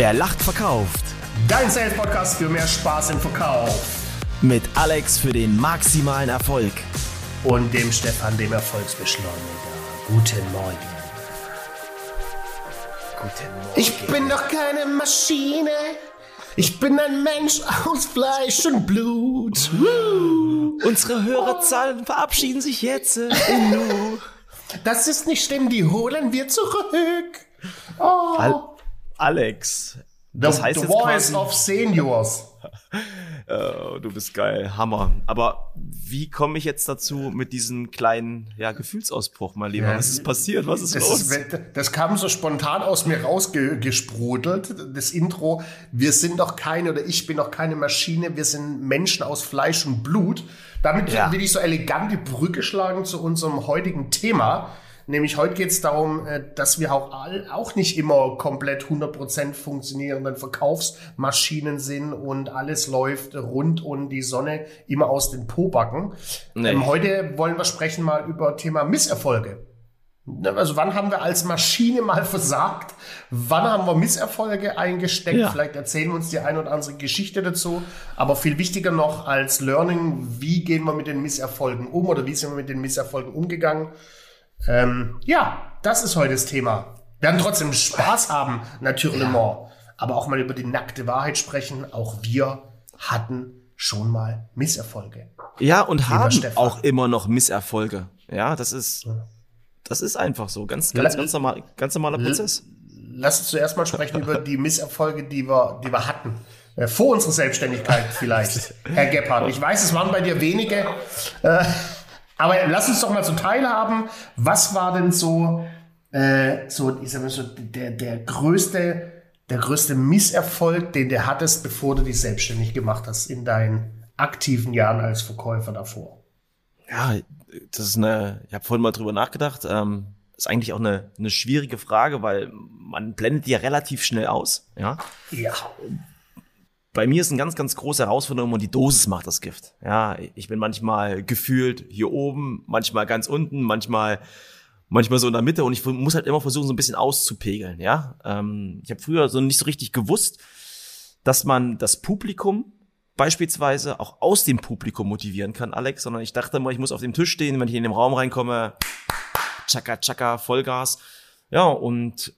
Wer lacht, verkauft. Dein Sales-Podcast für mehr Spaß im Verkauf. Mit Alex für den maximalen Erfolg. Und dem Stefan, dem Erfolgsbeschleuniger. Guten Morgen. Guten Morgen. Ich bin doch keine Maschine. Ich bin ein Mensch aus Fleisch und Blut. Woo. Unsere Hörerzahlen verabschieden sich jetzt in Nu. Das ist nicht stimmt, die holen wir zurück. Oh. Al Alex. The, Das heißt the Voice of Seniors. Oh, du bist geil, Hammer. Aber wie komme ich jetzt dazu mit diesem kleinen ja, Gefühlsausbruch, mein Lieber? Ja, Was ist passiert? Was ist Das, los? ist, das kam so spontan aus mir rausgesprudelt, das Intro. Wir sind doch keine, oder ich bin doch keine Maschine, wir sind Menschen aus Fleisch und Blut. Damit Ja. will ich so elegante Brücke schlagen zu unserem heutigen Thema. Nämlich heute geht es darum, äh, dass wir auch, all, auch nicht immer komplett 100% funktionierenden Verkaufsmaschinen sind und alles läuft rund und die Sonne immer aus den Pobacken. Nee. Ähm, heute wollen wir sprechen mal über Thema Misserfolge. Also wann haben wir als Maschine mal versagt? Wann haben wir Misserfolge eingesteckt? Ja. Vielleicht erzählen wir uns die ein oder andere Geschichte dazu. Aber viel wichtiger noch als Learning, wie gehen wir mit den Misserfolgen um oder wie sind wir mit den Misserfolgen umgegangen? Ähm, ja, das ist heute das Thema. Wir werden trotzdem Spaß haben, natürlich, aber auch mal über die nackte Wahrheit sprechen. Auch wir hatten schon mal Misserfolge. Ja, und haben Stefan. auch immer noch Misserfolge. Ja, das ist, das ist einfach so. Ganz, ganz, ganz, normal, ganz normaler Prozess. Lass uns zuerst mal sprechen über die Misserfolge, die wir, die wir hatten. Äh, Vor unserer Selbstständigkeit vielleicht, Herr Gebhardt. Ich weiß, es waren bei dir wenige. Aber lass uns doch mal so teilhaben. Was war denn so, äh, so, ich sag mal so der, der größte, der größte Misserfolg, den du hattest, bevor du dich selbstständig gemacht hast in deinen aktiven Jahren als Verkäufer davor? Ja, das ist eine, ich habe vorhin mal drüber nachgedacht. Ähm, ist eigentlich auch eine, eine schwierige Frage, weil man blendet die ja relativ schnell aus. Ja. Ja. Bei mir ist eine ganz, ganz große Herausforderung und die Dosis macht das Gift. Ja, ich bin manchmal gefühlt hier oben, manchmal ganz unten, manchmal, manchmal so in der Mitte und ich muss halt immer versuchen, so ein bisschen auszupegeln. Ja, ähm, ich habe früher so nicht so richtig gewusst, dass man das Publikum beispielsweise auch aus dem Publikum motivieren kann, Alex, sondern ich dachte immer, ich muss auf dem Tisch stehen, wenn ich in den Raum reinkomme, tschakka, tschakka, Vollgas. Ja, und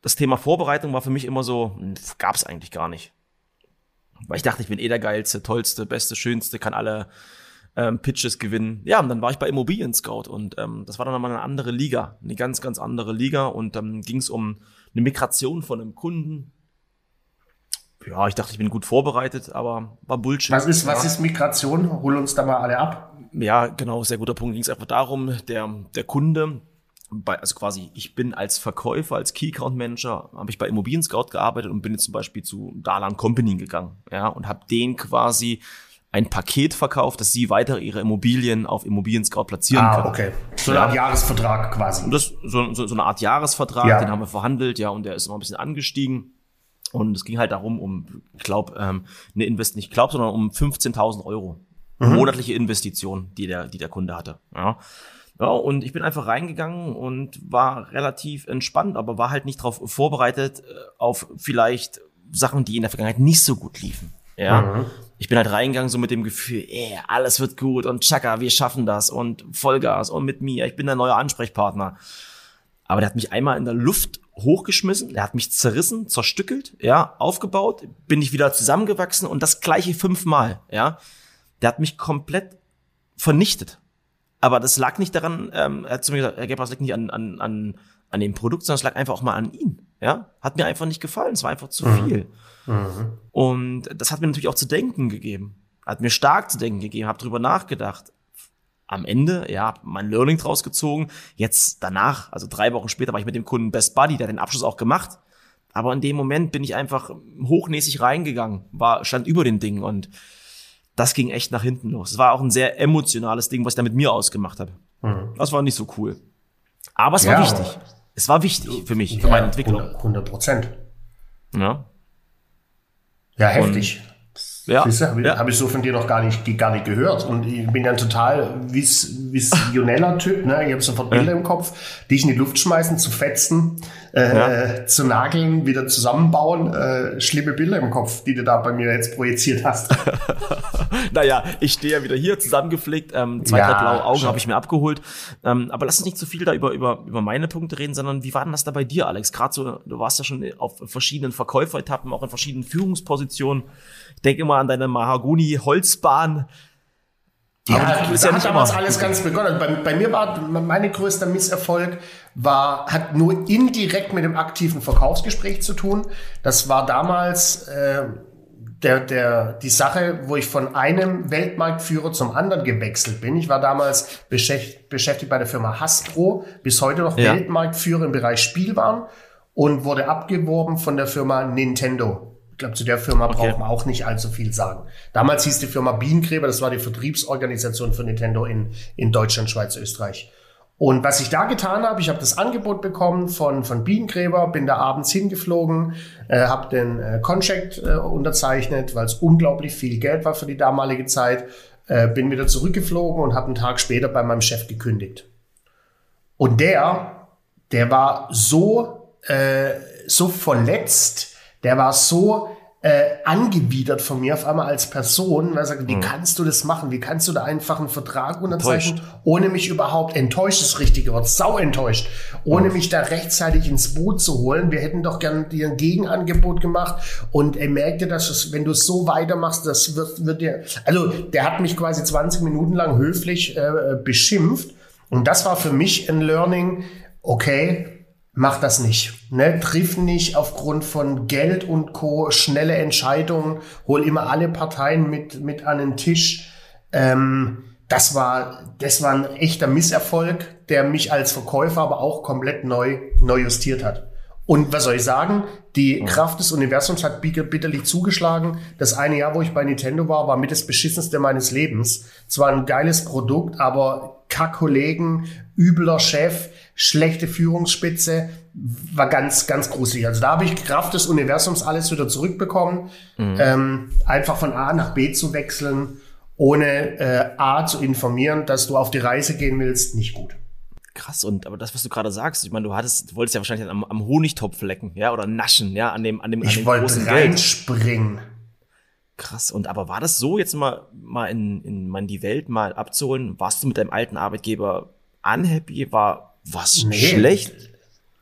das Thema Vorbereitung war für mich immer so, gab es eigentlich gar nicht. Weil ich dachte, ich bin eh der geilste, tollste, beste, schönste, kann alle ähm, Pitches gewinnen. Ja, und dann war ich bei Immobilien Scout und ähm, das war dann nochmal eine andere Liga, eine ganz, ganz andere Liga und dann ähm, ging es um eine Migration von einem Kunden. Ja, ich dachte, ich bin gut vorbereitet, aber war Bullshit. Was ist, was ist Migration? Hol uns da mal alle ab. Ja, genau, sehr guter Punkt. Ging es einfach darum, der, der Kunde, bei, also quasi, ich bin als Verkäufer, als Key Account Manager, habe ich bei Immobilien Scout gearbeitet und bin jetzt zum Beispiel zu Dalan Company gegangen, ja, und habe denen quasi ein Paket verkauft, dass sie weiter ihre Immobilien auf Immobilien Scout platzieren Ah, können. okay. So eine Ja. Art Jahresvertrag quasi. Und das so, so, so eine Art Jahresvertrag, Ja. den haben wir verhandelt, ja, und der ist immer ein bisschen angestiegen. Und es ging halt darum, um, ich glaube, ähm, eine Invest, nicht glaub, sondern um 15.000 Euro. Monatliche Investition, die der, die der Kunde hatte. Ja. Ja, und ich bin einfach reingegangen und war relativ entspannt, aber war halt nicht darauf vorbereitet, äh, auf vielleicht Sachen, die in der Vergangenheit nicht so gut liefen. Ja. Ich bin halt reingegangen so mit dem Gefühl, ey, alles wird gut und tschakka, wir schaffen das und Vollgas und mit mir, ich bin der neue Ansprechpartner. Aber der hat mich einmal in der Luft hochgeschmissen, der hat mich zerrissen, zerstückelt, ja, aufgebaut, bin ich wieder zusammengewachsen und das gleiche fünfmal, ja. Der hat mich komplett vernichtet. Aber das lag nicht daran, ähm, er hat zu mir gesagt, Herr Gebhardt, das liegt nicht an, an, an, an dem Produkt, sondern es lag einfach auch mal an ihm, ja. Hat mir einfach nicht gefallen, es war einfach zu viel. Und das hat mir natürlich auch zu denken gegeben. Hat mir stark zu denken gegeben, habe drüber nachgedacht. Am Ende, ja, mein Learning draus gezogen. Jetzt danach, also drei Wochen später, war ich mit dem Kunden Best Buddy, der hat den Abschluss auch gemacht. Aber in dem Moment bin ich einfach hochnäsig reingegangen, war, stand über den Dingen und das ging echt nach hinten los. Es war auch ein sehr emotionales Ding, was ich da mit mir ausgemacht habe. Das war nicht so cool. Aber es war Ja. wichtig. Es war wichtig für mich, für meine Entwicklung. 100 Prozent. Ja. Ja, heftig. Ja. Habe ja. hab ich so von dir noch gar nicht, gar nicht gehört. Und ich bin ja ein total vis, visioneller Typ. Ne? Ich habe sofort Bilder ja. im Kopf, dich in die Luft schmeißen, zu fetzen, äh, ja. zu nageln, wieder zusammenbauen. Äh, schlimme Bilder im Kopf, die du da bei mir jetzt projiziert hast. naja, ich stehe ja wieder hier zusammengepflegt. Ähm, zwei, drei blaue Augen habe ich mir abgeholt. Ähm, aber lass uns nicht zu viel da über, über, über meine Punkte reden, sondern wie war denn das da bei dir, Alex? Gerade so, du warst ja schon auf verschiedenen Verkäuferetappen, auch in verschiedenen Führungspositionen. Ich denke immer an deine Mahagoni-Holzbahn. Ja, Aber das ja hat damals alles ganz begonnen. Bei, bei, mir war meine größter Misserfolg war, hat nur indirekt mit dem aktiven Verkaufsgespräch zu tun. Das war damals äh, der, der, die Sache, wo ich von einem Weltmarktführer zum anderen gewechselt bin. Ich war damals beschäftigt, beschäftigt bei der Firma Hasbro, bis heute noch ja. Weltmarktführer im Bereich Spielwaren und wurde abgeworben von der Firma Nintendo. Ich glaube, zu der Firma okay. braucht man auch nicht allzu viel sagen. Damals hieß die Firma Bienenkräber, das war die Vertriebsorganisation für Nintendo in, in Deutschland, Schweiz, Österreich. Und was ich da getan habe, ich habe das Angebot bekommen von, von Bienenkräber, bin da abends hingeflogen, äh, habe den äh, Contract äh, unterzeichnet, weil es unglaublich viel Geld war für die damalige Zeit, äh, bin wieder zurückgeflogen und habe einen Tag später bei meinem Chef gekündigt. Und der, der war so, äh, so verletzt, der war so äh, angewidert von mir auf einmal als Person, weil er sagt, wie mhm. kannst du das machen? Wie kannst du da einfach einen Vertrag unterzeichnen, enttäuscht. ohne mich überhaupt enttäuscht, das richtige Wort, sau enttäuscht, ohne mhm. mich da rechtzeitig ins Boot zu holen. Wir hätten doch gern dir ein Gegenangebot gemacht und er merkte, dass es, wenn du es so weitermachst, das wird, wird dir, also der hat mich quasi 20 Minuten lang höflich äh, beschimpft und das war für mich ein Learning, okay, mach das nicht. Ne? Triff nicht aufgrund von Geld und Co. schnelle Entscheidungen, hol immer alle Parteien mit, mit an den Tisch. Ähm, das war, das war ein echter Misserfolg, der mich als Verkäufer aber auch komplett neu, neu justiert hat. Und was soll ich sagen? Die Kraft des Universums hat bitterlich zugeschlagen. Das eine Jahr, wo ich bei Nintendo war, war mit das beschissenste meines Lebens. Zwar ein geiles Produkt, aber Kack-Kollegen, übler Chef, schlechte Führungsspitze, war ganz, ganz gruselig. Also da habe ich Kraft des Universums alles wieder zurückbekommen, mhm. ähm, einfach von A nach B zu wechseln, ohne äh, A zu informieren, dass du auf die Reise gehen willst, nicht gut. Krass, und aber das, was du gerade sagst, ich meine, du hattest, du wolltest ja wahrscheinlich am, am Honigtopf lecken, ja, oder naschen, ja, an dem, an dem, an ich dem wollte reinspringen. Krass. Und aber war das so, jetzt mal, mal in, in, mal in die Welt mal abzuholen? Warst du mit deinem alten Arbeitgeber unhappy? War, was nee. schlecht?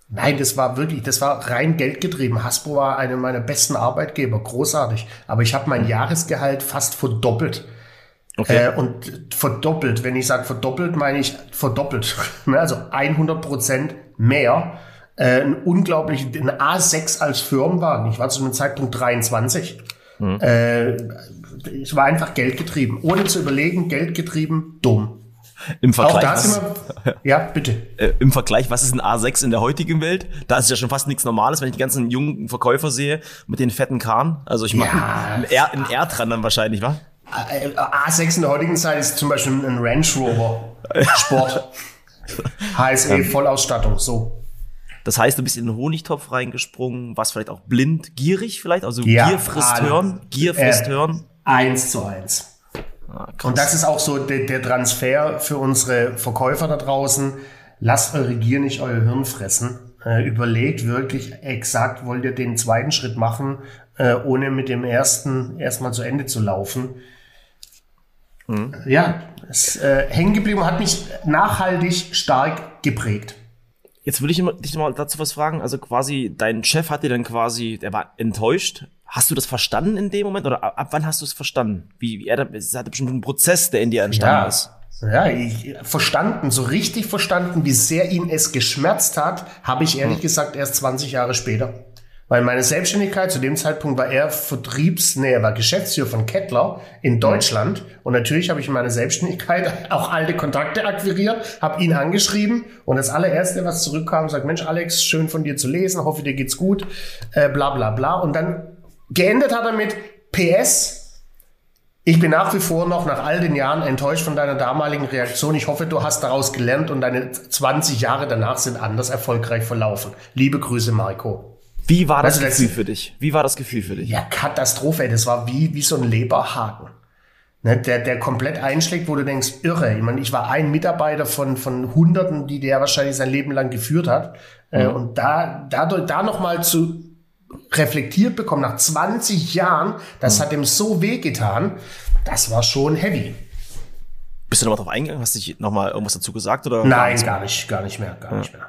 Nein, das war wirklich, das war rein geldgetrieben. Hasbro war einer meiner besten Arbeitgeber, großartig. Aber ich habe mein Jahresgehalt fast verdoppelt. Okay. Äh, und verdoppelt, wenn ich sage verdoppelt, meine ich verdoppelt. Ne, also 100 Prozent mehr. Äh, ein unglaublich, ein A6 als Firmenwagen. Ich war zu einem Zeitpunkt 23. Hm. Äh, ich war einfach geldgetrieben. Ohne zu überlegen, geldgetrieben, dumm. Im Vergleich, Auch da sind wir, ja, bitte. Äh, Im Vergleich, was ist ein A6 in der heutigen Welt? Da ist ja schon fast nichts Normales, wenn ich die ganzen jungen Verkäufer sehe mit den fetten Karren. Also ich mache ja. ein, R, ein R dran dann wahrscheinlich, wa? Äh, A6 in der heutigen Zeit ist zum Beispiel ein Range Rover Sport. HSE Vollausstattung, so. Das heißt, du bist in den Honigtopf reingesprungen, warst vielleicht auch blind, gierig vielleicht, also ja, Gier frisst Hören, Gier frisst äh, Hören. Eins zu eins. Ah, und das ist auch so der, der Transfer für unsere Verkäufer da draußen. Lasst eure Gier nicht euer Hirn fressen. Äh, überlegt wirklich exakt, wollt ihr den zweiten Schritt machen, äh, ohne mit dem ersten erstmal zu Ende zu laufen. Mhm. Ja, es äh, hängen geblieben hat mich nachhaltig stark geprägt. Jetzt würde ich dich mal dazu was fragen. Also quasi, dein Chef hat dir dann quasi, der war enttäuscht Hast du das verstanden in dem Moment oder ab wann hast du es verstanden? Wie, wie er, es hatte bestimmt einen Prozess, der in dir entstanden ja. ist. Ja, ich, verstanden, so richtig verstanden, wie sehr ihn es geschmerzt hat, habe ich ehrlich hm. gesagt erst 20 Jahre später. Weil meine Selbstständigkeit, zu dem Zeitpunkt war er Vertriebs, nee, er war Geschäftsführer von Kettler in hm. Deutschland. Und natürlich habe ich in meiner Selbstständigkeit auch alte Kontakte akquiriert, habe ihn angeschrieben. Und das allererste, was zurückkam, sagt, Mensch, Alex, schön von dir zu lesen, hoffe dir geht's gut, äh, bla bla bla. Und dann Geendet hat er mit PS. Ich bin nach wie vor noch nach all den Jahren enttäuscht von deiner damaligen Reaktion. Ich hoffe, du hast daraus gelernt und deine 20 Jahre danach sind anders erfolgreich verlaufen. Liebe Grüße, Marco. Wie war das das- Gefühl für dich? Wie war das Gefühl für dich? Ja, Katastrophe, ey. das war wie, wie so ein Leberhaken. Ne, der, der komplett einschlägt, wo du denkst, irre. Ich meine, ich war ein Mitarbeiter von, von Hunderten, die der wahrscheinlich sein Leben lang geführt hat. Äh, und da, dadurch, da nochmal zu reflektiert bekommen, nach 20 Jahren, das hat ihm so wehgetan, das war schon heavy. Bist du nochmal drauf eingegangen? Hast du dich nochmal irgendwas dazu gesagt? Oder Nein, gar nicht, gar nicht mehr, gar nicht mehr.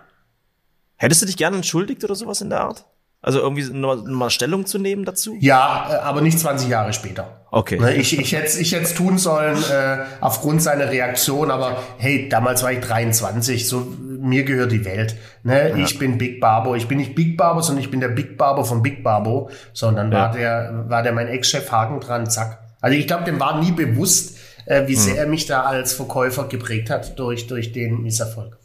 Hättest du dich gerne entschuldigt oder sowas in der Art? Also irgendwie nochmal Stellung zu nehmen dazu? Ja, äh, aber nicht 20 Jahre später. Okay. Ne, Ich, ich hätte ich es tun sollen äh, aufgrund seiner Reaktion, aber hey, damals war ich 23, so mir gehört die Welt. Ne? Ich bin Big Barbo. Ich bin nicht Big Barbo, sondern ich bin der Big Barbo von Big Barbo. Sondern Ja. war der war der mein Ex-Chef Haken dran, zack. Also ich glaube, dem war nie bewusst, äh, wie Hm. sehr er mich da als Verkäufer geprägt hat durch durch den Misserfolg.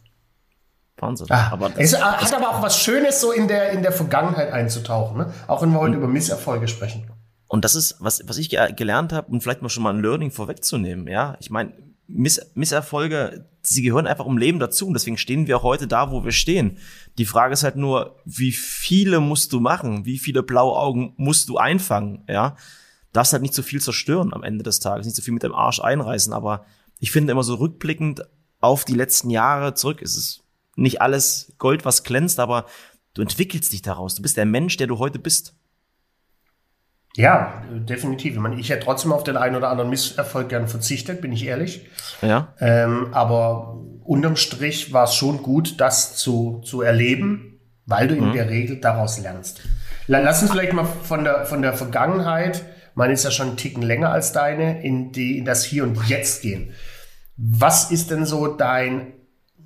Wahnsinn. Ah, aber das, es hat aber auch was Schönes, so in der in der Vergangenheit einzutauchen. Ne? Auch wenn wir Hm. heute über Misserfolge sprechen. Und das ist, was, was ich ge gelernt habe, und vielleicht mal schon mal ein Learning vorwegzunehmen, ja. Ich meine, Miss Misserfolge, sie gehören einfach im Leben dazu und deswegen stehen wir auch heute da, wo wir stehen. Die Frage ist halt nur, wie viele musst du machen? Wie viele blaue Augen musst du einfangen, ja? Darfst halt nicht so viel zerstören am Ende des Tages, nicht so viel mit dem Arsch einreißen, aber ich finde immer so rückblickend auf die letzten Jahre zurück, ist es nicht alles Gold, was glänzt, aber du entwickelst dich daraus. Du bist der Mensch, der du heute bist. Ja, definitiv. Ich, meine, ich hätte trotzdem auf den einen oder anderen Misserfolg gern verzichtet, bin ich ehrlich. Ja. Ähm, aber unterm Strich war es schon gut, das zu, zu erleben, weil du in der Regel daraus lernst. La- Lass uns vielleicht mal von der, von der Vergangenheit, meine ist ja schon einen Ticken länger als deine, in, die, in das Hier und Jetzt gehen. Was ist denn so dein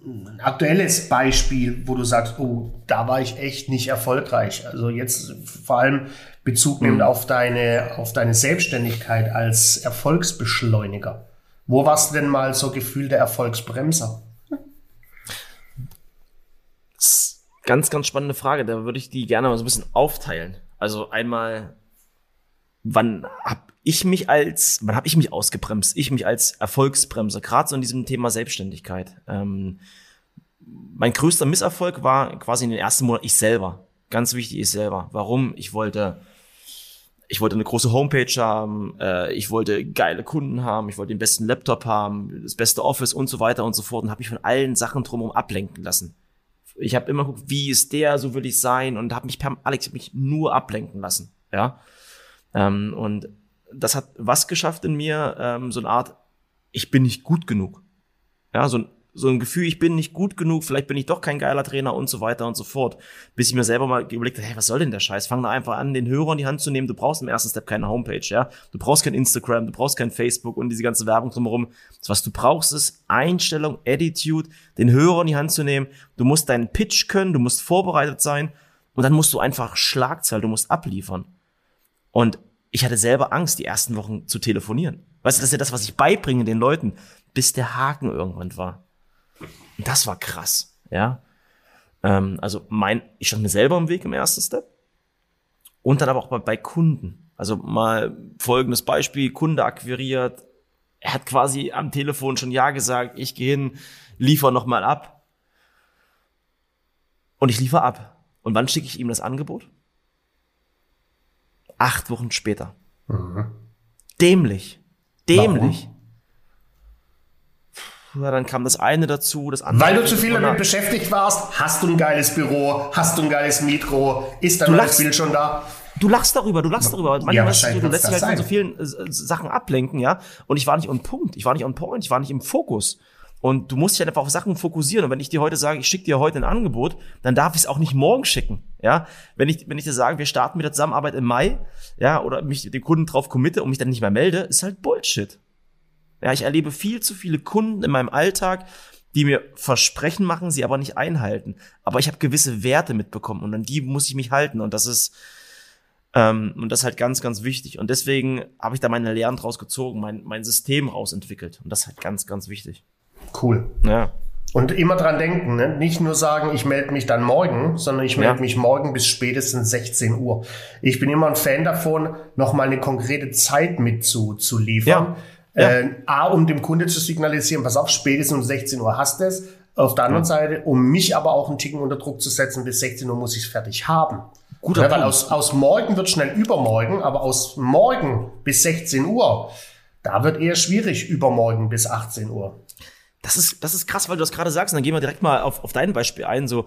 ein aktuelles Beispiel, wo du sagst, oh, da war ich echt nicht erfolgreich. Also jetzt vor allem Bezug nehmend auf deine, auf deine Selbstständigkeit als Erfolgsbeschleuniger. Wo warst du denn mal so Gefühl der Erfolgsbremser? Ganz, ganz spannende Frage. Da würde ich die gerne mal so ein bisschen aufteilen. Also einmal, wann hab ich mich als, wann habe ich mich ausgebremst? Ich mich als Erfolgsbremse, gerade so in diesem Thema Selbstständigkeit. Ähm, mein größter Misserfolg war quasi in den ersten Monaten ich selber. Ganz wichtig, ich selber. Warum? Ich wollte, ich wollte eine große Homepage haben, äh, ich wollte geile Kunden haben, ich wollte den besten Laptop haben, das beste Office und so weiter und so fort und habe mich von allen Sachen drumherum ablenken lassen. Ich habe immer geguckt, wie ist der, so will ich sein und habe mich per Alex hab mich nur ablenken lassen, ja. Ähm, und das hat was geschafft in mir, ähm, so eine Art, ich bin nicht gut genug, ja, so ein so ein Gefühl, ich bin nicht gut genug, vielleicht bin ich doch kein geiler Trainer und so weiter und so fort. Bis ich mir selber mal überlegt habe, hey, was soll denn der Scheiß? Fang da einfach an, den Hörer in die Hand zu nehmen. Du brauchst im ersten Step keine Homepage, ja. Du brauchst kein Instagram, du brauchst kein Facebook und diese ganze Werbung drumherum. Das, was du brauchst, ist Einstellung, Attitude, den Hörer in die Hand zu nehmen. Du musst deinen Pitch können, du musst vorbereitet sein und dann musst du einfach Schlagzahl, du musst abliefern. Und ich hatte selber Angst, die ersten Wochen zu telefonieren. Weißt du, das ist ja das, was ich beibringe den Leuten, bis der Haken irgendwann war. Und das war krass, ja. Ähm, also mein, ich stand mir selber im Weg im ersten Step. Und dann aber auch bei, bei Kunden. Also mal folgendes Beispiel, Kunde akquiriert, er hat quasi am Telefon schon Ja gesagt, ich gehe hin, liefer nochmal ab. Und ich liefer ab. Und wann schicke ich ihm das Angebot? Acht Wochen später. Dämlich. Dämlich. Ja, dann kam das eine dazu, das andere. Weil du zu viel damit beschäftigt warst, hast du ein geiles Büro, hast du ein geiles Mikro, ist dein lachst. Bild schon da? Du lachst darüber, du lachst darüber. Manchmal Ja, so, du lässt dich halt von so sein. vielen äh, Sachen ablenken, ja. Und ich war nicht on Punkt, ich war nicht on point, ich war nicht im Fokus. Und du musst dich halt einfach auf Sachen fokussieren. Und wenn ich dir heute sage, ich schicke dir heute ein Angebot, dann darf ich es auch nicht morgen schicken. Ja, wenn ich, wenn ich dir sage, wir starten mit der Zusammenarbeit im Mai, ja, oder mich den Kunden drauf committe und mich dann nicht mehr melde, ist halt Bullshit. Ja, ich erlebe viel zu viele Kunden in meinem Alltag, die mir Versprechen machen, sie aber nicht einhalten. Aber ich habe gewisse Werte mitbekommen und an die muss ich mich halten. Und das ist, ähm, und das ist halt ganz, ganz wichtig. Und deswegen habe ich da meine Lehren draus gezogen, mein, mein System rausentwickelt. Und das ist halt ganz, ganz wichtig. Cool. Ja. Und immer dran denken, ne? nicht nur sagen, ich melde mich dann morgen, sondern ich melde Ja. mich morgen bis spätestens 16 Uhr. Ich bin immer ein Fan davon, nochmal eine konkrete Zeit mit zu, zu liefern. Ja. Ja. Äh, A, um dem Kunde zu signalisieren, pass auf, spätestens um 16 Uhr hast du es. Auf der anderen Seite, um mich aber auch einen Ticken unter Druck zu setzen, bis 16 Uhr muss ich es fertig haben. Guter ja, weil aus, aus morgen wird schnell übermorgen, aber aus morgen bis 16 Uhr, da wird eher schwierig übermorgen bis 18 Uhr. Das ist, das ist krass, weil du das gerade sagst. Und dann gehen wir direkt mal auf, auf dein Beispiel ein. So,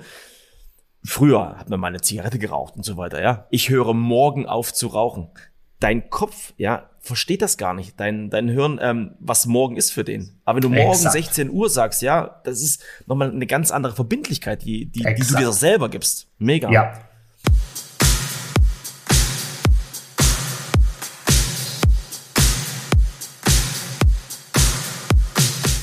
früher hat man mal eine Zigarette geraucht und so weiter, ja. Ich höre morgen auf zu rauchen. Dein Kopf, ja, versteht das gar nicht. Dein, dein Hirn, ähm, was morgen ist für den. Aber wenn du morgen Exakt. 16 Uhr sagst, ja, das ist nochmal eine ganz andere Verbindlichkeit, die, die, die du dir selber gibst. Mega. Ja.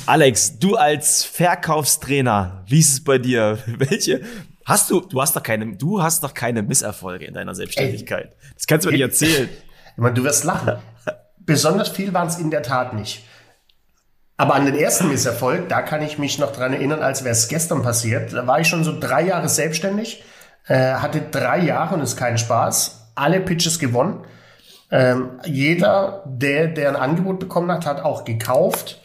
Alex, du als Verkaufstrainer, wie ist es bei dir? Welche hast du? Du hast doch keine, du hast doch keine Misserfolge in deiner Selbstständigkeit. Ey, das kannst du mir nicht erzählen. Ich meine, du wirst lachen. Besonders viel waren es in der Tat nicht. Aber an den ersten Misserfolg, da kann ich mich noch dran erinnern, als wäre es gestern passiert. Da war ich schon so drei Jahre selbstständig, äh, hatte drei Jahre und ist kein Spaß, alle Pitches gewonnen. Ähm, jeder, der, der ein Angebot bekommen hat, hat auch gekauft.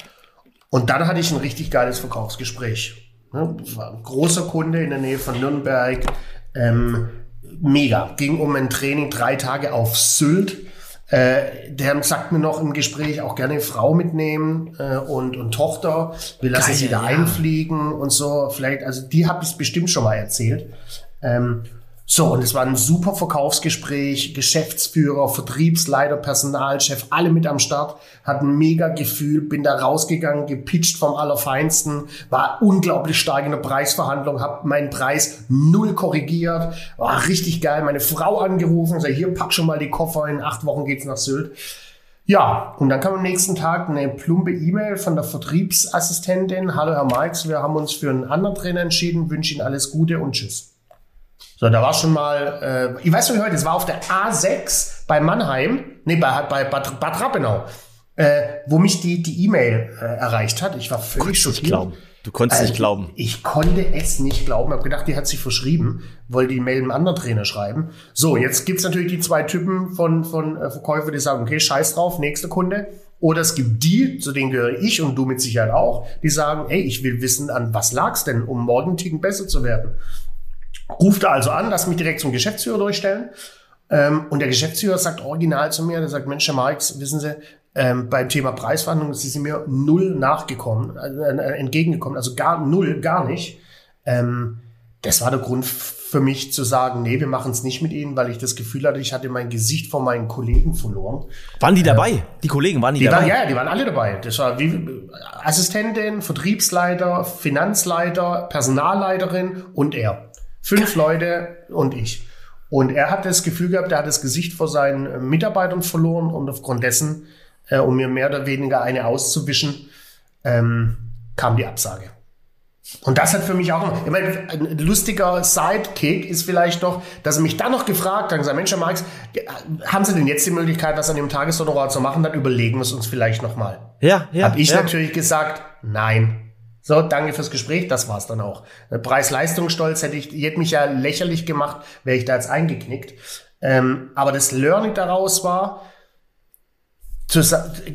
Und dann hatte ich ein richtig geiles Verkaufsgespräch. Ne? War ein großer Kunde in der Nähe von Nürnberg. Ähm, mega. Ging um ein Training drei Tage auf Sylt. Äh, der sagt mir noch im Gespräch auch gerne Frau mitnehmen äh, und, und Tochter. Wir lassen Geil, sie da ja. einfliegen und so. Vielleicht, also die habe ich bestimmt schon mal erzählt. Ähm, so, und es war ein super Verkaufsgespräch. Geschäftsführer, Vertriebsleiter, Personalchef, alle mit am Start. Hat ein mega Gefühl, bin da rausgegangen, gepitcht vom Allerfeinsten, war unglaublich stark in der Preisverhandlung, habe meinen Preis null korrigiert, war richtig geil. Meine Frau angerufen, sag, hier, pack schon mal die Koffer, in acht Wochen geht's nach Sylt. Ja, und dann kam am nächsten Tag eine plumpe E-Mail von der Vertriebsassistentin. Hallo Herr Marx, wir haben uns für einen anderen Trainer entschieden, wünsche Ihnen alles Gute und Tschüss. So, da war schon mal, äh, ich weiß nicht heute, es war auf der A6 bei Mannheim, nee, bei, bei Bad, Bad Rappenau, äh, wo mich die die E-Mail äh, erreicht hat. Ich war völlig schockiert. Du konntest also, nicht glauben. Ich konnte es nicht glauben. Hab gedacht, die hat sich verschrieben, wollte die Mail einem anderen Trainer schreiben. So, jetzt gibt's natürlich die zwei Typen von, von äh, Verkäufer, die sagen, okay, scheiß drauf, nächster Kunde. Oder es gibt die, zu denen gehöre ich und du mit Sicherheit auch, die sagen, ey, ich will wissen, an was lag's denn, um morgen Ticken besser zu werden. Ruft also an, lass mich direkt zum Geschäftsführer durchstellen. Ähm, und der Geschäftsführer sagt original zu mir, der sagt, Mensch, Herr Marx, wissen Sie, ähm, beim Thema Preisverhandlungen Sie sind mir null nachgekommen, äh, äh, entgegengekommen, also gar null, gar nicht. Ähm, das war der Grund für mich zu sagen, nee, wir machen es nicht mit Ihnen, weil ich das Gefühl hatte, ich hatte mein Gesicht von meinen Kollegen verloren. Waren die dabei? Ähm, die Kollegen waren die, die dabei? Waren, ja, die waren alle dabei. Das war wie Assistentin, Vertriebsleiter, Finanzleiter, Personalleiterin und er. Fünf Leute und ich. Und er hat das Gefühl gehabt, er hat das Gesicht vor seinen äh, Mitarbeitern verloren und aufgrund dessen, äh, um mir mehr oder weniger eine auszuwischen, ähm, kam die Absage. Und das hat für mich auch, ich meine, ein lustiger Sidekick ist vielleicht doch, dass er mich dann noch gefragt hat, gesagt, Mensch, Herr Marx, haben Sie denn jetzt die Möglichkeit, was an dem Tageshonorar zu machen? Dann überlegen wir es uns vielleicht nochmal. Ja, ja. Hab ich ja. natürlich gesagt, nein. So, danke fürs Gespräch, das war's dann auch. Preis-Leistungsstolz hätte ich, hätte mich ja lächerlich gemacht, wäre ich da jetzt eingeknickt. Ähm, aber das Learning daraus war, zu,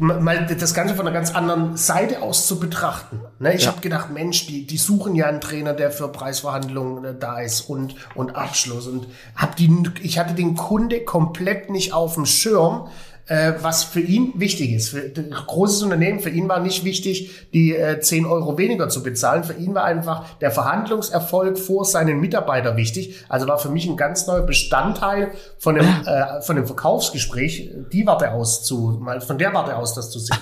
mal das Ganze von einer ganz anderen Seite aus zu betrachten. Ne, ich ja. habe gedacht, Mensch, die, die suchen ja einen Trainer, der für Preisverhandlungen äh, da ist und, und Abschluss. Und hab die, ich hatte den Kunde komplett nicht auf dem Schirm, äh, was für ihn wichtig ist. Für ein großes Unternehmen, für ihn war nicht wichtig, die äh, 10 Euro weniger zu bezahlen. Für ihn war einfach der Verhandlungserfolg vor seinen Mitarbeitern wichtig. Also war für mich ein ganz neuer Bestandteil von dem, äh, von dem Verkaufsgespräch, die Warte aus zu, mal von der Warte aus das zu sehen.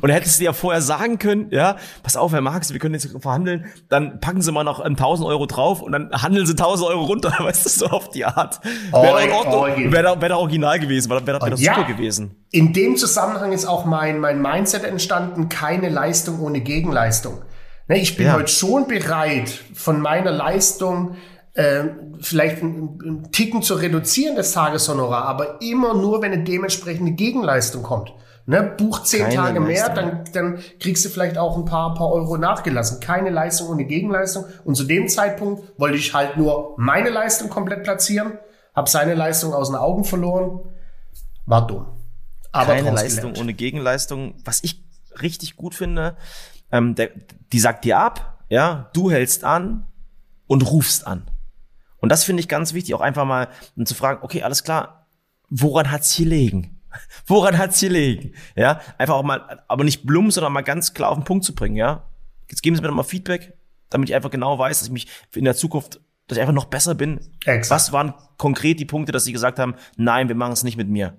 Und hättest du ja vorher sagen können, ja, pass auf, Herr Marx, wir können jetzt verhandeln, dann packen Sie mal noch 1000 Euro drauf und dann handeln Sie 1000 Euro runter, weißt du, so auf die Art. Wäre doch wäre wär original gewesen, wäre wär, wär ja, super gewesen. In dem Zusammenhang ist auch mein, mein Mindset entstanden, keine Leistung ohne Gegenleistung. Ne, ich bin ja. heute schon bereit, von meiner Leistung äh, vielleicht einen, einen Ticken zu reduzieren, das Tageshonorar, aber immer nur, wenn eine dementsprechende Gegenleistung kommt. Ne, buch zehn Keine Tage mehr, dann, dann kriegst du vielleicht auch ein paar, paar Euro nachgelassen. Keine Leistung ohne Gegenleistung. Und zu dem Zeitpunkt wollte ich halt nur meine Leistung komplett platzieren, habe seine Leistung aus den Augen verloren. War dumm. Aber Keine Leistung gelernt. ohne Gegenleistung. Was ich richtig gut finde, ähm, der, die sagt dir ab, ja, du hältst an und rufst an. Und das finde ich ganz wichtig, auch einfach mal um zu fragen, okay, alles klar, woran hat's gelegen? Woran hat's gelegen? Ja, einfach auch mal, aber nicht blum, sondern mal ganz klar auf den Punkt zu bringen, ja. Jetzt geben Sie mir doch mal Feedback, damit ich einfach genau weiß, dass ich mich in der Zukunft, dass ich einfach noch besser bin. Exakt. Was waren konkret die Punkte, dass Sie gesagt haben, nein, wir machen es nicht mit mir?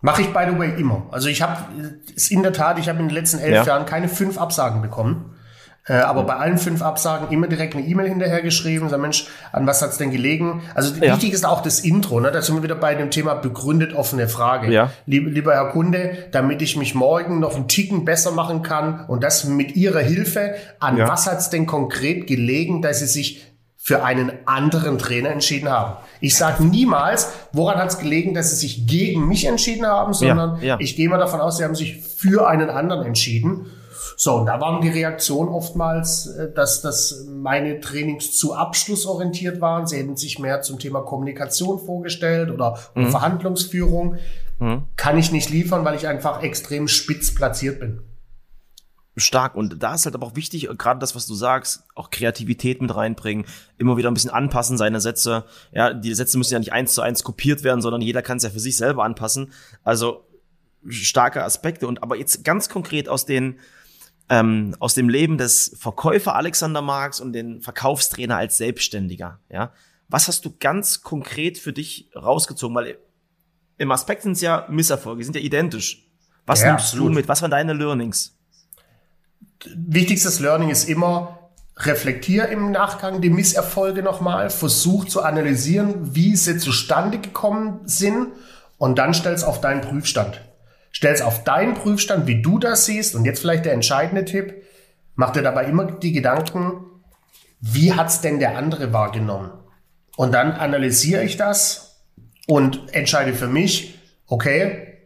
Mache ich, by the way, immer. Also ich habe, ist in der Tat, ich habe in den letzten elf Ja. Jahren keine fünf Absagen bekommen. Äh, aber bei allen fünf Absagen immer direkt eine E-Mail hinterher geschrieben, sag Mensch, an was hat's denn gelegen? Also Ja. wichtig ist auch das Intro, ne? Da sind wir wieder bei dem Thema begründet offene Frage. Ja. Lieb, lieber Herr Kunde, damit ich mich morgen noch einen Ticken besser machen kann und das mit Ihrer Hilfe, an Ja. was hat's denn konkret gelegen, dass Sie sich für einen anderen Trainer entschieden haben. Ich sage niemals, woran hat es gelegen, dass sie sich gegen mich entschieden haben, sondern ja. ich gehe mal davon aus, sie haben sich für einen anderen entschieden. So, und da waren die Reaktionen oftmals, äh, dass, dass meine Trainings zu abschlussorientiert waren. Sie hätten sich mehr zum Thema Kommunikation vorgestellt oder um Verhandlungsführung. Kann ich nicht liefern, weil ich einfach extrem spitz platziert bin. stark. Und da ist halt aber auch wichtig, gerade das, was du sagst, auch Kreativität mit reinbringen, immer wieder ein bisschen anpassen, seine Sätze. Ja, die Sätze müssen ja nicht eins zu eins kopiert werden, sondern jeder kann es ja für sich selber anpassen. Also starke Aspekte. Und aber jetzt ganz konkret aus den ähm, aus dem Leben des Verkäufer Alexander Marx und den Verkaufstrainer als Selbstständiger. Ja, was hast du ganz konkret für dich rausgezogen? Weil im Aspekt sind es ja Misserfolge, sind ja identisch. Was Ja, nimmst absolut. du mit? Was waren deine Learnings? wichtigstes Learning ist immer, reflektier im Nachgang die Misserfolge nochmal, versuch zu analysieren, wie sie zustande gekommen sind und dann stell's auf deinen Prüfstand. Stell's auf deinen Prüfstand, wie du das siehst und jetzt vielleicht der entscheidende Tipp, mach dir dabei immer die Gedanken, wie hat's denn der andere wahrgenommen? Und dann analysiere ich das und entscheide für mich, okay,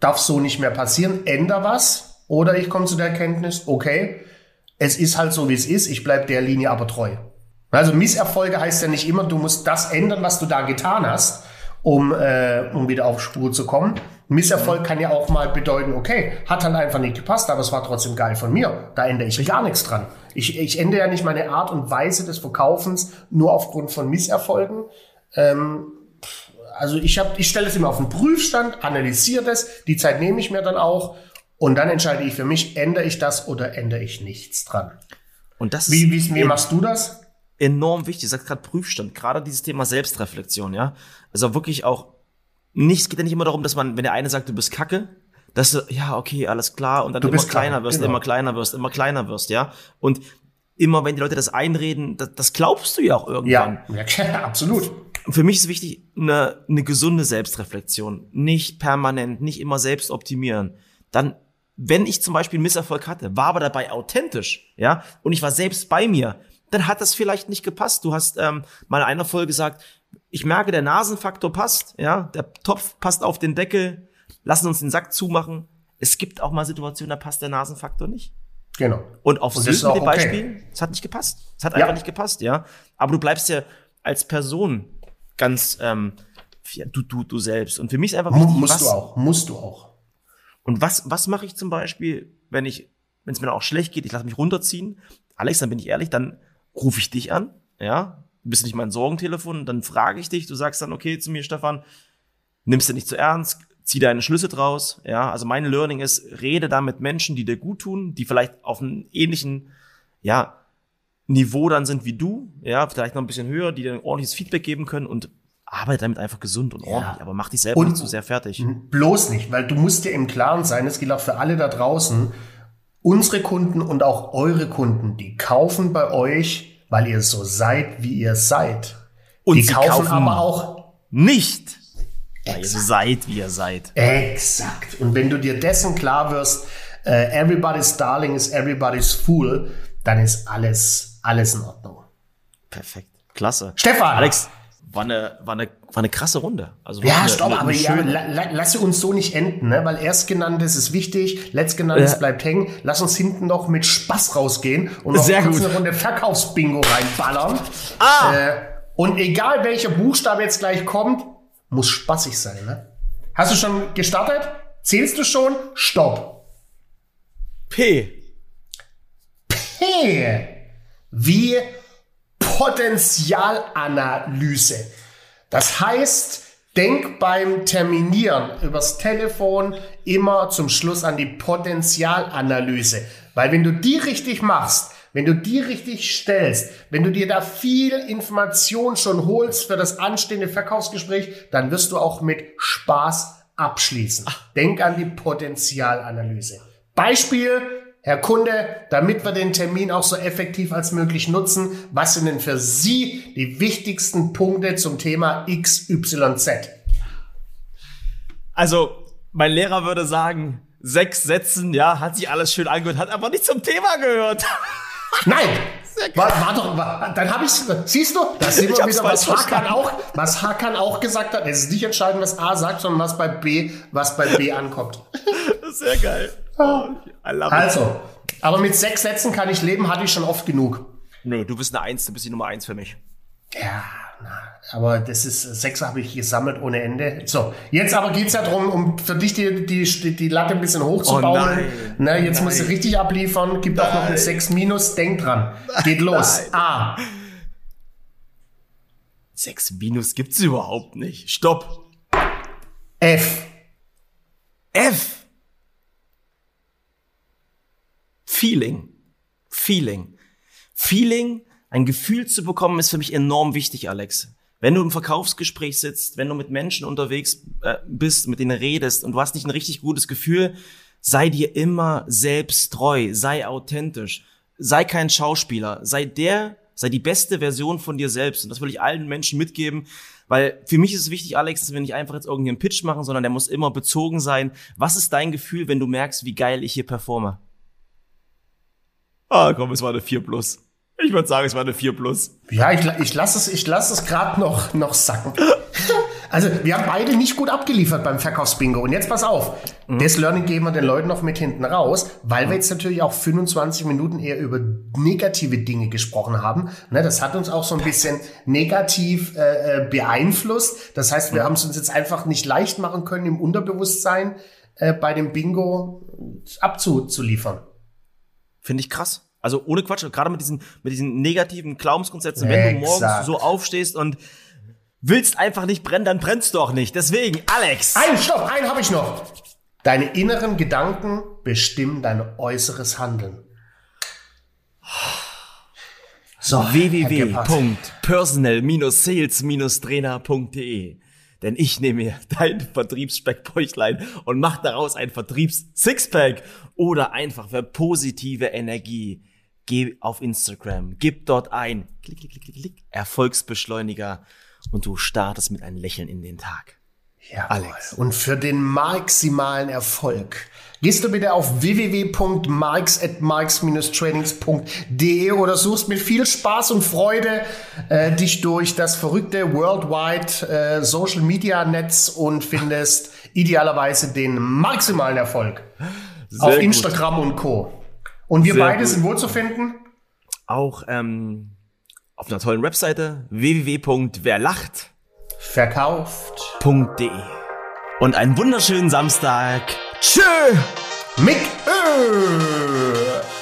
darf so nicht mehr passieren, änder was. Oder ich komme zu der Erkenntnis, okay, es ist halt so, wie es ist, ich bleibe der Linie aber treu. Also Misserfolge heißt ja nicht immer, du musst das ändern, was du da getan hast, um, äh, um wieder auf Spur zu kommen. Misserfolg kann ja auch mal bedeuten, okay, hat halt einfach nicht gepasst, aber es war trotzdem geil von mir. Da ändere ich gar nichts dran. Ich, ich ändere ja nicht meine Art und Weise des Verkaufens nur aufgrund von Misserfolgen. Ähm, also ich, hab, ich stelle es immer auf den Prüfstand, analysiere das, die Zeit nehme ich mir dann auch und dann entscheide ich für mich, ändere ich das oder ändere ich nichts dran. Und das Wie, ist wie, wie machst du das? enorm wichtig. Du sagst gerade Prüfstand, gerade dieses Thema Selbstreflexion, ja. Also wirklich auch nicht, es geht ja nicht immer darum, dass man, wenn der eine sagt, du bist kacke, dass du, ja, okay, alles klar, und dann Du immer kleiner kacke, wirst, genau. immer kleiner wirst, immer kleiner wirst, ja. Und immer, wenn die Leute das einreden, das, das glaubst du ja auch irgendwann. Ja, ja absolut. Für mich ist wichtig, eine, eine gesunde Selbstreflexion. Nicht permanent, nicht immer selbst optimieren. Dann, wenn ich zum Beispiel einen Misserfolg hatte, war aber dabei authentisch, ja, und ich war selbst bei mir, dann hat das vielleicht nicht gepasst. Du hast ähm, mal in einer Folge gesagt, ich merke, der Nasenfaktor passt, ja, der Topf passt auf den Deckel, lassen uns den Sack zumachen. Es gibt auch mal Situationen, da passt der Nasenfaktor nicht. Genau. Und auf Sylt mit dem okay. Beispiel, es hat nicht gepasst. Es hat Ja. einfach nicht gepasst, ja. Aber du bleibst ja als Person ganz ähm, du, du, du selbst. Und für mich ist einfach wichtig, musst was, du auch. Musst du auch. Und was, was mache ich zum Beispiel, wenn ich, wenn es mir auch schlecht geht, ich lasse mich runterziehen. Alex, dann bin ich ehrlich, dann rufe ich dich an, ja. Du bist nicht mein Sorgentelefon, dann frage ich dich, du sagst dann, okay, zu mir, Stefan, nimmst du nicht zu ernst, zieh deine Schlüsse draus, ja. Also mein Learning ist, rede da mit Menschen, die dir gut tun, die vielleicht auf einem ähnlichen, ja, Niveau dann sind wie du, ja, vielleicht noch ein bisschen höher, die dir ein ordentliches Feedback geben können und arbeite damit einfach gesund und ordentlich, aber mach dich selber Und- nicht zu sehr fertig. Bloß nicht, weil du musst dir im Klaren sein, das gilt auch für alle da draußen, unsere Kunden und auch eure Kunden, die kaufen bei euch, weil ihr so seid, wie ihr seid. Und die sie kaufen, kaufen aber auch Nicht, weil ihr so seid, wie ihr seid. exakt. Und wenn du dir dessen klar wirst, äh, everybody's darling is everybody's fool, dann ist alles, alles in Ordnung. Perfekt. Klasse. Stefan! Alex, war eine, war eine, war eine krasse Runde. Also Ja, eine, stopp, eine, aber eine ja, schöne- la, la, lasse uns so nicht enden, ne? weil erstgenanntes ist wichtig, letztgenanntes Ja. bleibt hängen. Lass uns hinten noch mit Spaß rausgehen und noch eine Runde Verkaufsbingo reinballern. Ah! Äh, und egal welcher Buchstabe jetzt gleich kommt, muss spaßig sein. Ne? Hast du schon gestartet? Zählst du schon? Stopp. P. P. Wie Potenzialanalyse. Das heißt, denk beim Terminieren übers Telefon immer zum Schluss an die Potenzialanalyse. Weil wenn du die richtig machst, wenn du die richtig stellst, wenn du dir da viel Information schon holst für das anstehende Verkaufsgespräch, dann wirst du auch mit Spaß abschließen. Denk an die Potenzialanalyse. Beispiel, Herr Kunde, damit wir den Termin auch so effektiv als möglich nutzen, was sind denn für Sie die wichtigsten Punkte zum Thema XYZ? Also, mein Lehrer würde sagen, sechs Sätzen, ja, hat sich alles schön angehört, hat aber nicht zum Thema gehört. Nein! War, war doch, war, dann habe ich, siehst du, das sieht man wieder, was Hakan auch, was Hakan auch gesagt hat. Es ist nicht entscheidend, was A sagt, sondern was bei B, was bei B ankommt. Sehr geil. Oh, also, aber mit sechs Sätzen kann ich leben, hatte ich schon oft genug. Nö, du bist eine Eins, du bist die Nummer eins für mich. Ja, na, aber das ist, sechs habe ich gesammelt ohne Ende. So, jetzt aber geht's ja darum, um für dich die, die, die Latte ein bisschen hochzubauen. Oh nein, ne, jetzt nein. musst du richtig abliefern. Gibt nein. auch noch ein 6 Minus. Denk dran. Geht los. A. 6 Minus gibt's überhaupt nicht. Stopp. F. F. Feeling. Feeling. Feeling, ein Gefühl zu bekommen, ist für mich enorm wichtig, Alex. Wenn du im Verkaufsgespräch sitzt, wenn du mit Menschen unterwegs äh, bist, mit denen redest und du hast nicht ein richtig gutes Gefühl, sei dir immer selbst treu, sei authentisch, sei kein Schauspieler, sei der, sei die beste Version von dir selbst. Und das will ich allen Menschen mitgeben, weil für mich ist es wichtig, Alex, dass wir nicht einfach jetzt irgendwie einen Pitch machen, sondern der muss immer bezogen sein. Was ist dein Gefühl, wenn du merkst, wie geil ich hier performe? Ah, komm, es war eine 4 plus. Ich würde sagen, es war eine 4 plus. Ja, ich, ich lasse es, ich lass es gerade noch, noch sacken. Also, wir haben beide nicht gut abgeliefert beim Verkaufsbingo. Und jetzt pass auf. Mhm. Das Learning geben wir den Leuten noch mit hinten raus, weil wir jetzt natürlich auch 25 Minuten eher über negative Dinge gesprochen haben. Ne, das hat uns auch so ein bisschen negativ äh, äh beeinflusst. Das heißt, wir mhm. haben es uns jetzt einfach nicht leicht machen können, im Unterbewusstsein äh, bei dem Bingo abzuliefern. Finde ich krass. Also ohne Quatsch, gerade mit diesen, mit diesen negativen Glaubensgrundsätzen, wenn du morgens so aufstehst und willst einfach nicht brennen, dann brennst du auch nicht. Deswegen, Alex. Ein, stopp, einen habe ich noch. Deine inneren Gedanken bestimmen dein äußeres Handeln. So, www.personal-sales-trainer.de denn ich nehme mir dein Vertriebsspeckbäuchlein und mach daraus ein Vertriebs-Sixpack oder einfach für positive Energie geh auf Instagram, gib dort ein, klick, klick, klick, klick, Erfolgsbeschleuniger und du startest mit einem Lächeln in den Tag. Ja, Alex. Und für den maximalen Erfolg gehst du bitte auf www.marks.marks-trainings.de oder suchst mit viel Spaß und Freude äh, dich durch das verrückte Worldwide äh, Social Media Netz und findest idealerweise den maximalen Erfolg Sehr auf Instagram gut. und Co. Und wir Sehr beide gut. sind wo zu finden? Auch ähm, auf einer tollen Webseite www.werlacht verkauft.de und einen wunderschönen Samstag. Tschö! Mick Ö!